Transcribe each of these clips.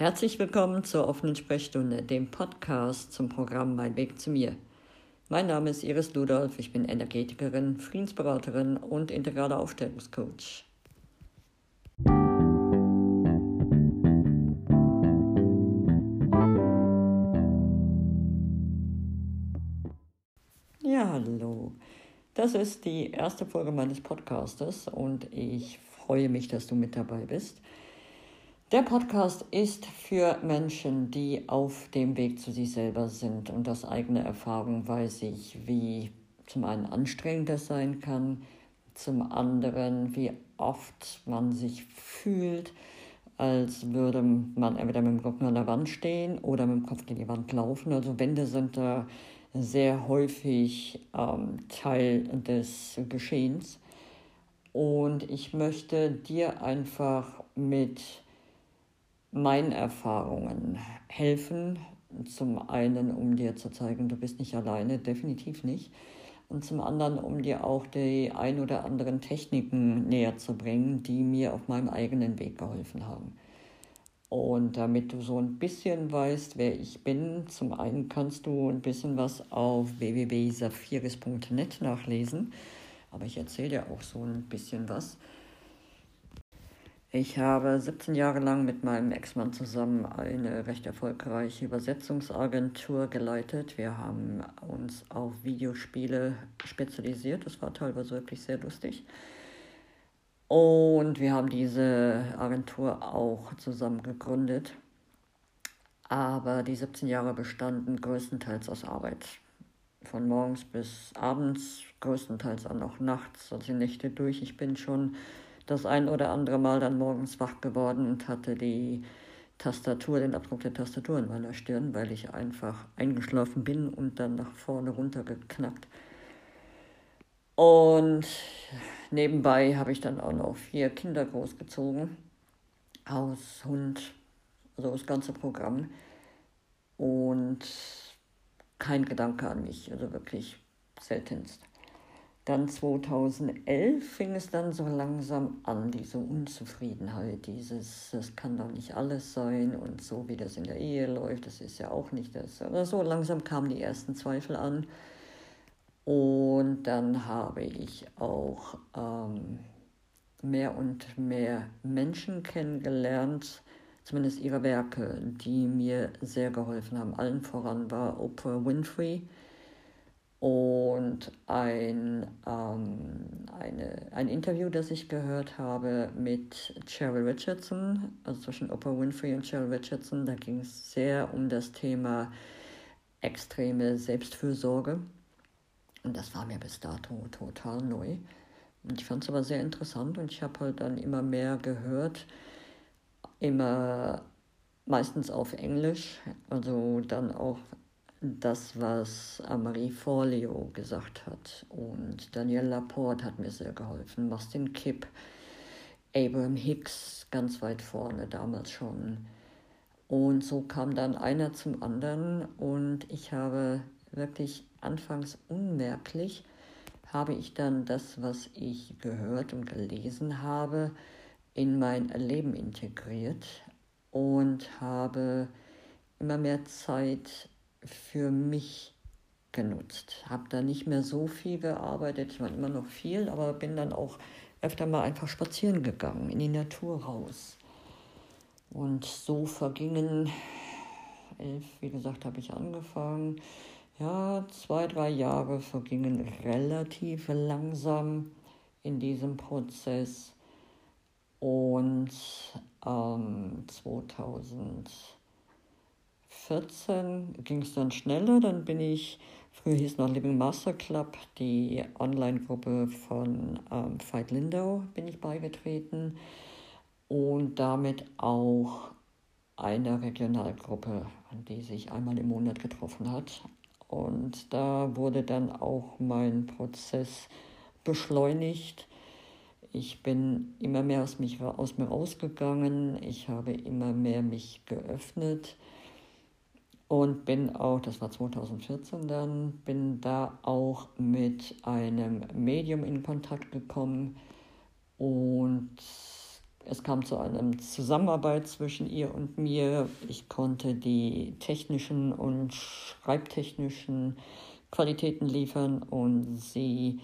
Herzlich willkommen zur offenen Sprechstunde, dem Podcast zum Programm Mein Weg zu mir. Mein Name ist Iris Ludolf, ich bin Energetikerin, Friedensberaterin und integraler Aufstellungscoach. Ja, hallo. Das ist die erste Folge meines Podcastes und ich freue mich, dass du mit dabei bist. Der Podcast ist für Menschen, die auf dem Weg zu sich selber sind und aus eigener Erfahrung weiß ich, wie zum einen anstrengend das sein kann, zum anderen, wie oft man sich fühlt, als würde man entweder mit dem Rücken an der Wand stehen oder mit dem Kopf gegen die Wand laufen. Also Wände sind da sehr häufig ähm, Teil des Geschehens. Und ich möchte dir einfach mit meinen Erfahrungen helfen. Zum einen, um dir zu zeigen, du bist nicht alleine, definitiv nicht. Und zum anderen, um dir auch die ein oder anderen Techniken näher zu bringen, die mir auf meinem eigenen Weg geholfen haben. Und damit du so ein bisschen weißt, wer ich bin, zum einen kannst du ein bisschen was auf www.saphiris.net nachlesen. Aber ich erzähle dir auch so ein bisschen was. Ich habe 17 Jahre lang mit meinem Ex-Mann zusammen eine recht erfolgreiche Übersetzungsagentur geleitet. Wir haben uns auf Videospiele spezialisiert. Das war teilweise wirklich sehr lustig. Und wir haben diese Agentur auch zusammen gegründet. Aber die 17 Jahre bestanden größtenteils aus Arbeit. Von morgens bis abends, größtenteils auch nachts, also Nächte durch. Ich bin schon das ein oder andere Mal dann morgens wach geworden und hatte die Tastatur, den Abdruck der Tastatur in meiner Stirn, weil ich einfach eingeschlafen bin und dann nach vorne runtergeknackt. Und nebenbei habe ich dann auch noch vier Kinder großgezogen. Haus, Hund, also das ganze Programm. Und kein Gedanke an mich, also wirklich seltenst. Dann 2011 fing es dann so langsam an, diese Unzufriedenheit, dieses, das kann doch nicht alles sein und so wie das in der Ehe läuft, das ist ja auch nicht das. Aber so langsam kamen die ersten Zweifel an. Und dann habe ich auch ähm, mehr und mehr Menschen kennengelernt, zumindest ihre Werke, die mir sehr geholfen haben. Allen voran war Oprah Winfrey und ein, ähm, eine, ein Interview, das ich gehört habe mit Cheryl Richardson, also zwischen Oprah Winfrey und Cheryl Richardson. Da ging es sehr um das Thema extreme Selbstfürsorge. Und das war mir bis dato total neu. Und ich fand es aber sehr interessant und ich habe halt dann immer mehr gehört, immer meistens auf Englisch, also dann auch das, was Marie Forleo gesagt hat. Und Daniel Laporte hat mir sehr geholfen. Martin Kipp, Abraham Hicks ganz weit vorne damals schon. Und so kam dann einer zum anderen und ich habe wirklich anfangs unmerklich, habe ich dann das, was ich gehört und gelesen habe, in mein Leben integriert und habe immer mehr Zeit für mich genutzt. Habe da nicht mehr so viel gearbeitet, ich meine immer noch viel, aber bin dann auch öfter mal einfach spazieren gegangen, in die Natur raus. Und so vergingen, elf, wie gesagt, habe ich angefangen. Ja, zwei, drei Jahre vergingen relativ langsam in diesem Prozess. Und ähm, 2000 14 ging es dann schneller. Dann bin ich, früher hieß noch Living Master Club, die Online-Gruppe von ähm, Veit Lindau, bin ich beigetreten. Und damit auch eine Regionalgruppe, die sich einmal im Monat getroffen hat. Und da wurde dann auch mein Prozess beschleunigt. Ich bin immer mehr aus, mich, aus mir rausgegangen. Ich habe immer mehr mich geöffnet und bin auch, das war 2014 dann, bin da auch mit einem Medium in Kontakt gekommen und es kam zu einer Zusammenarbeit zwischen ihr und mir. Ich konnte die technischen und schreibtechnischen Qualitäten liefern und sie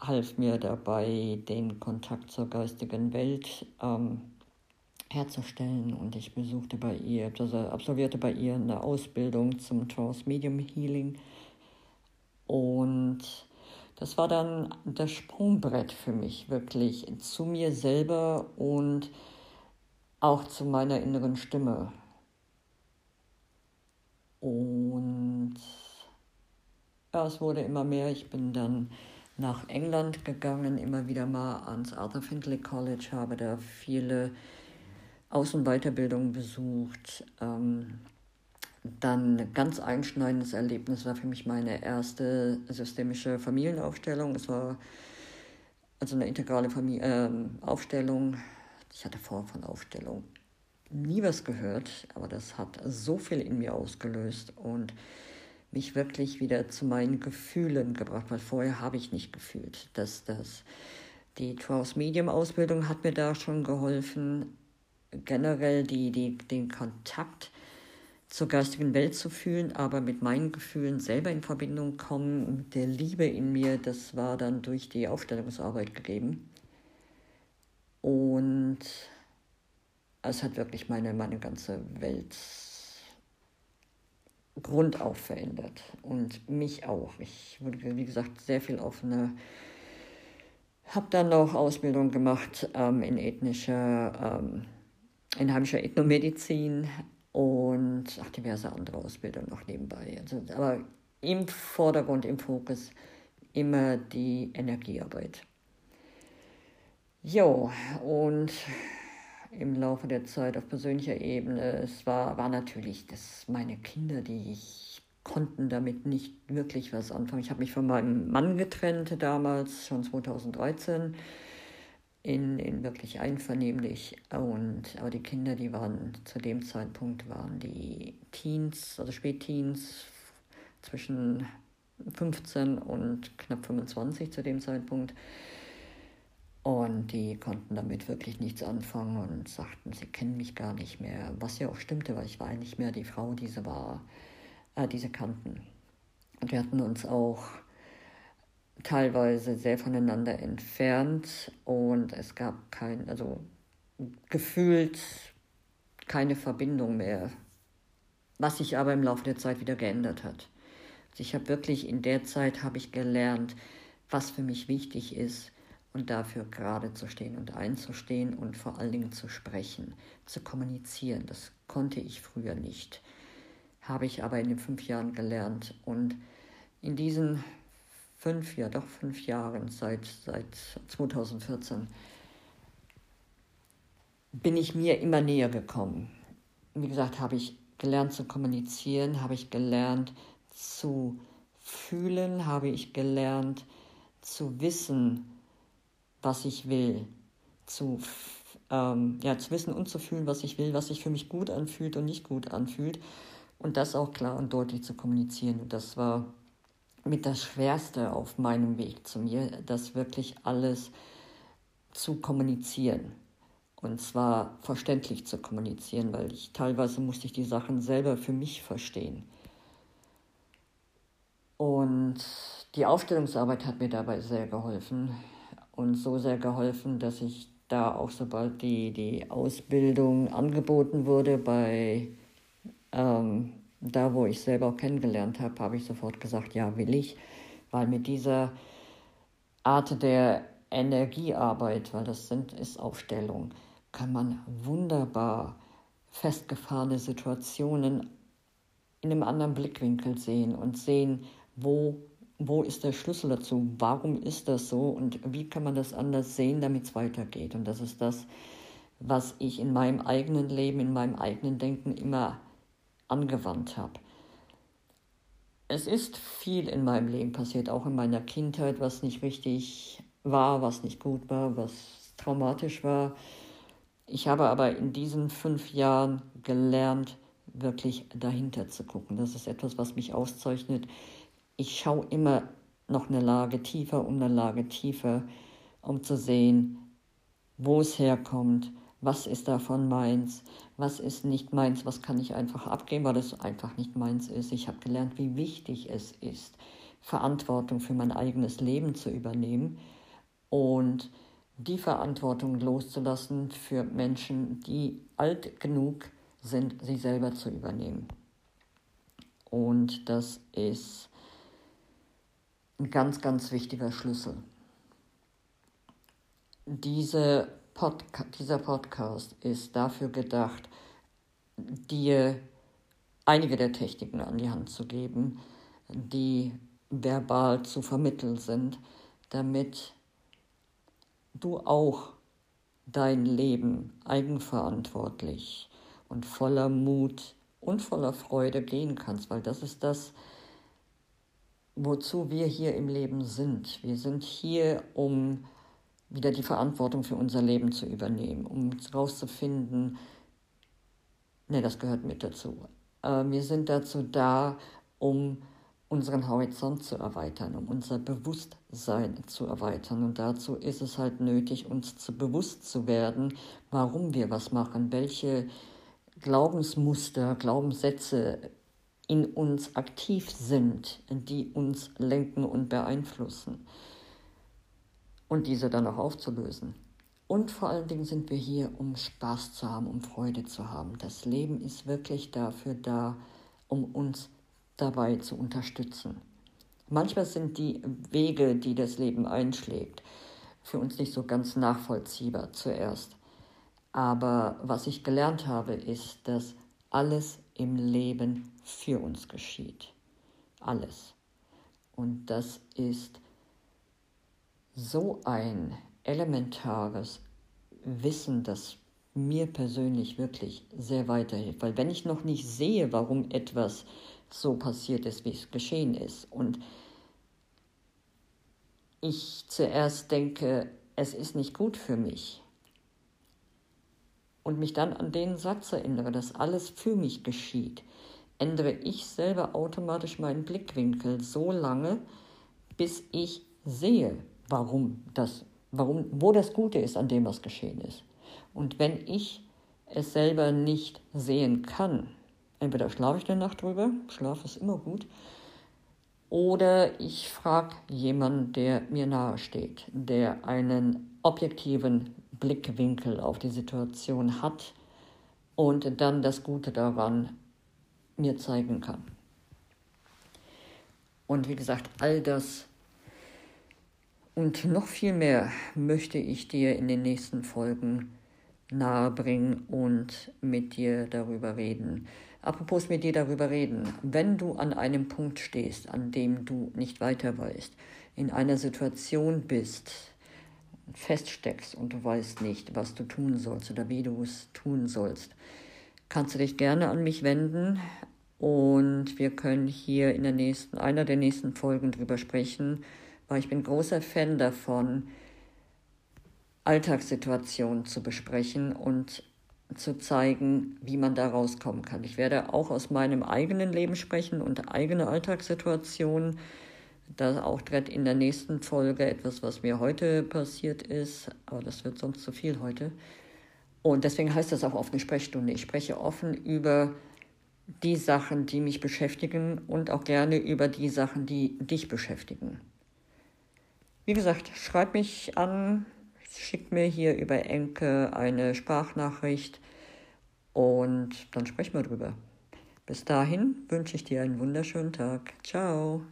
half mir dabei, den Kontakt zur geistigen Welt ähm, herzustellen. Und ich besuchte bei ihr, also absolvierte bei ihr eine Ausbildung zum Trance Medium Healing. Und das war dann das Sprungbrett für mich, wirklich zu mir selber und auch zu meiner inneren Stimme. Und ja, es wurde immer mehr. Ich bin dann nach England gegangen, immer wieder mal ans Arthur Findlay College, habe da viele Außenweiterbildungen besucht. Ähm, dann ganz einschneidendes Erlebnis war für mich meine erste systemische Familienaufstellung. Es war also eine integrale Familie, äh, Aufstellung. Ich hatte vorher von Aufstellung nie was gehört, aber das hat so viel in mir ausgelöst und mich wirklich wieder zu meinen Gefühlen gebracht, weil vorher habe ich nicht gefühlt, dass das die Trance Medium Ausbildung hat mir da schon geholfen, generell die, die, den Kontakt zur geistigen Welt zu fühlen, aber mit meinen Gefühlen selber in Verbindung kommen, mit der Liebe in mir, das war dann durch die Aufstellungsarbeit gegeben. Und es hat wirklich meine, meine ganze Welt grundauf verändert und mich auch. Ich wurde, wie gesagt, sehr viel offener. Habe dann noch Ausbildung gemacht ähm, in ethnischer, ähm, in heimischer Ethnomedizin und auch diverse andere Ausbildungen noch nebenbei. Also, aber im Vordergrund, im Fokus immer die Energiearbeit. Jo, und im Laufe der Zeit auf persönlicher Ebene. Es war, war natürlich, dass meine Kinder, die ich konnten damit nicht wirklich was anfangen. Ich habe mich von meinem Mann getrennt damals, schon 2013, in, in wirklich einvernehmlich. Und, aber die Kinder, die waren zu dem Zeitpunkt, waren die Teens, also Spätteens, zwischen 15 und knapp 25 zu dem Zeitpunkt. Und die konnten damit wirklich nichts anfangen und sagten, sie kennen mich gar nicht mehr. Was ja auch stimmte, weil ich war nicht mehr die Frau, die sie war, äh, diese kannten. Und wir hatten uns auch teilweise sehr voneinander entfernt und es gab kein, also gefühlt keine Verbindung mehr, was sich aber im Laufe der Zeit wieder geändert hat. Also ich habe wirklich in der Zeit habe ich gelernt, was für mich wichtig ist und dafür gerade zu stehen und einzustehen und vor allen Dingen zu sprechen, zu kommunizieren. Das konnte ich früher nicht, habe ich aber in den fünf Jahren gelernt und in diesen fünf, ja doch fünf Jahren, seit, seit 2014, bin ich mir immer näher gekommen. Wie gesagt, habe ich gelernt zu kommunizieren, habe ich gelernt zu fühlen, habe ich gelernt zu wissen, was ich will, zu, ähm, ja, zu wissen und zu fühlen, was ich will, was sich für mich gut anfühlt und nicht gut anfühlt und das auch klar und deutlich zu kommunizieren. Und das war mit das Schwerste auf meinem Weg zu mir, das wirklich alles zu kommunizieren. Und zwar verständlich zu kommunizieren, weil ich teilweise musste ich die Sachen selber für mich verstehen. Und die Aufstellungsarbeit hat mir dabei sehr geholfen und so sehr geholfen, dass ich da auch sobald die, die Ausbildung angeboten wurde bei ähm, da, wo ich selber auch kennengelernt habe, habe ich sofort gesagt, ja, will ich, weil mit dieser Art der Energiearbeit, weil das sind, ist Aufstellung, kann man wunderbar festgefahrene Situationen in einem anderen Blickwinkel sehen und sehen, wo wo ist der Schlüssel dazu? Warum ist das so? Und wie kann man das anders sehen, damit es weitergeht? Und das ist das, was ich in meinem eigenen Leben, in meinem eigenen Denken immer angewandt habe. Es ist viel in meinem Leben passiert, auch in meiner Kindheit, was nicht richtig war, was nicht gut war, was traumatisch war. Ich habe aber in diesen fünf Jahren gelernt, wirklich dahinter zu gucken. Das ist etwas, was mich auszeichnet ich schaue immer noch eine Lage tiefer und eine Lage tiefer, um zu sehen, wo es herkommt, was ist davon meins, was ist nicht meins, was kann ich einfach abgeben, weil es einfach nicht meins ist. Ich habe gelernt, wie wichtig es ist, Verantwortung für mein eigenes Leben zu übernehmen und die Verantwortung loszulassen für Menschen, die alt genug sind, sie selber zu übernehmen. Und das ist ein ganz, ganz wichtiger Schlüssel. Diese Podca dieser Podcast ist dafür gedacht, dir einige der Techniken an die Hand zu geben, die verbal zu vermitteln sind, damit du auch dein Leben eigenverantwortlich und voller Mut und voller Freude gehen kannst, weil das ist das, wozu wir hier im Leben sind. Wir sind hier, um wieder die Verantwortung für unser Leben zu übernehmen, um herauszufinden, ne, das gehört mit dazu. Äh, wir sind dazu da, um unseren Horizont zu erweitern, um unser Bewusstsein zu erweitern. Und dazu ist es halt nötig, uns zu bewusst zu werden, warum wir was machen, welche Glaubensmuster, Glaubenssätze in uns aktiv sind, die uns lenken und beeinflussen und diese dann auch aufzulösen. Und vor allen Dingen sind wir hier, um Spaß zu haben, um Freude zu haben. Das Leben ist wirklich dafür da, um uns dabei zu unterstützen. Manchmal sind die Wege, die das Leben einschlägt, für uns nicht so ganz nachvollziehbar zuerst. Aber was ich gelernt habe, ist, dass alles im Leben für uns geschieht. Alles. Und das ist so ein elementares Wissen, das mir persönlich wirklich sehr weiterhilft. Weil wenn ich noch nicht sehe, warum etwas so passiert ist, wie es geschehen ist, und ich zuerst denke, es ist nicht gut für mich, und mich dann an den Satz erinnere, dass alles für mich geschieht, ändere ich selber automatisch meinen Blickwinkel so lange, bis ich sehe, warum das, warum, wo das Gute ist an dem, was geschehen ist. Und wenn ich es selber nicht sehen kann, entweder schlafe ich eine Nacht drüber, Schlaf ist immer gut, oder ich frage jemanden, der mir nahe steht, der einen objektiven Blickwinkel auf die Situation hat und dann das Gute daran mir zeigen kann. Und wie gesagt, all das und noch viel mehr möchte ich dir in den nächsten Folgen nahebringen und mit dir darüber reden. Apropos mit dir darüber reden, wenn du an einem Punkt stehst, an dem du nicht weiter weißt, in einer Situation bist, feststeckst und du weißt nicht, was du tun sollst oder wie du es tun sollst, kannst du dich gerne an mich wenden und wir können hier in der nächsten, einer der nächsten Folgen drüber sprechen, weil ich bin großer Fan davon, Alltagssituationen zu besprechen und zu zeigen, wie man da rauskommen kann. Ich werde auch aus meinem eigenen Leben sprechen und eigene Alltagssituationen da auch direkt in der nächsten Folge etwas, was mir heute passiert ist, aber das wird sonst zu viel heute. Und deswegen heißt das auch offene Sprechstunde. Ich spreche offen über die Sachen, die mich beschäftigen und auch gerne über die Sachen, die dich beschäftigen. Wie gesagt, schreib mich an, schick mir hier über Enke eine Sprachnachricht und dann sprechen wir drüber. Bis dahin wünsche ich dir einen wunderschönen Tag. Ciao.